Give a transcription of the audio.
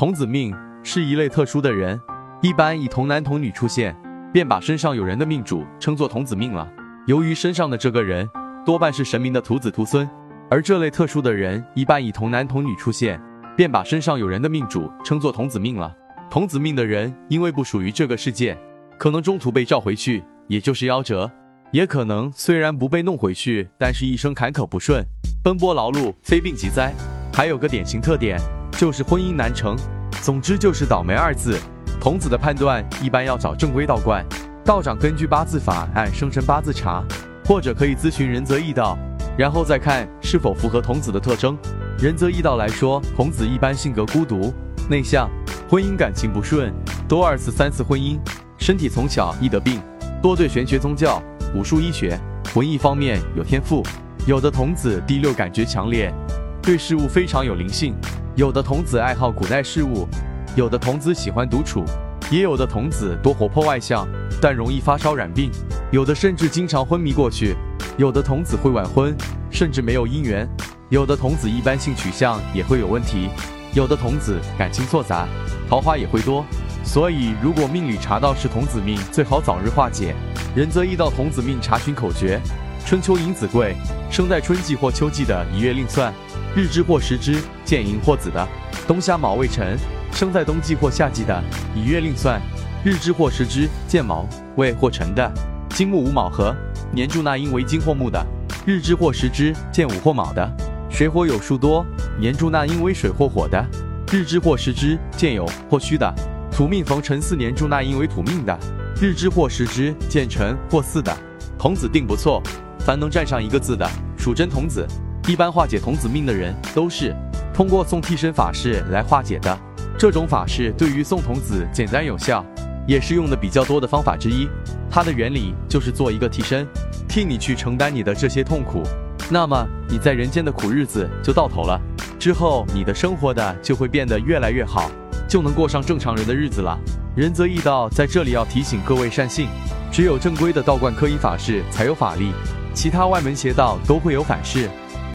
童子命是一类特殊的人，一般以童男童女出现，便把身上有人的命主称作童子命了。由于身上的这个人多半是神明的徒子徒孙，而这类特殊的人一般以童男童女出现，便把身上有人的命主称作童子命了。童子命的人因为不属于这个世界，可能中途被召回去，也就是夭折；也可能虽然不被弄回去，但是一生坎坷不顺，奔波劳碌，非病即灾。还有个典型特点。就是婚姻难成，总之就是倒霉二字。童子的判断一般要找正规道观，道长根据八字法按生辰八字查，或者可以咨询仁泽易道，然后再看是否符合童子的特征。仁泽易道来说，童子一般性格孤独、内向，婚姻感情不顺，多二次、三次婚姻，身体从小易得病，多对玄学、宗教、武术、医学、文艺方面有天赋。有的童子第六感觉强烈，对事物非常有灵性。有的童子爱好古代事物，有的童子喜欢独处，也有的童子多活泼外向，但容易发烧染病，有的甚至经常昏迷过去，有的童子会晚婚，甚至没有姻缘，有的童子一般性取向也会有问题，有的童子感情错杂，桃花也会多。所以，如果命里查到是童子命，最好早日化解。仁则易到童子命查询口诀：春秋寅子贵，生在春季或秋季的一月另算。日支或时支见寅或子的，冬夏卯未辰生在冬季或夏季的，以月令算；日支或时支见卯未或辰的，金木午卯合，年柱纳音为金或木的；日支或时支见午或卯的，水火有数多，年柱纳音为水或火的；日支或时支见酉或戌的，土命逢辰巳年柱纳音为土命的；日支或时支见辰或巳的，童子定不错，凡能占上一个字的，属真童子。一般化解童子命的人都是通过送替身法事来化解的。这种法事对于送童子简单有效，也是用的比较多的方法之一。它的原理就是做一个替身，替你去承担你的这些痛苦。那么你在人间的苦日子就到头了，之后你的生活的就会变得越来越好，就能过上正常人的日子了。仁泽易道在这里要提醒各位善信，只有正规的道观科仪法事才有法力，其他外门邪道都会有反噬。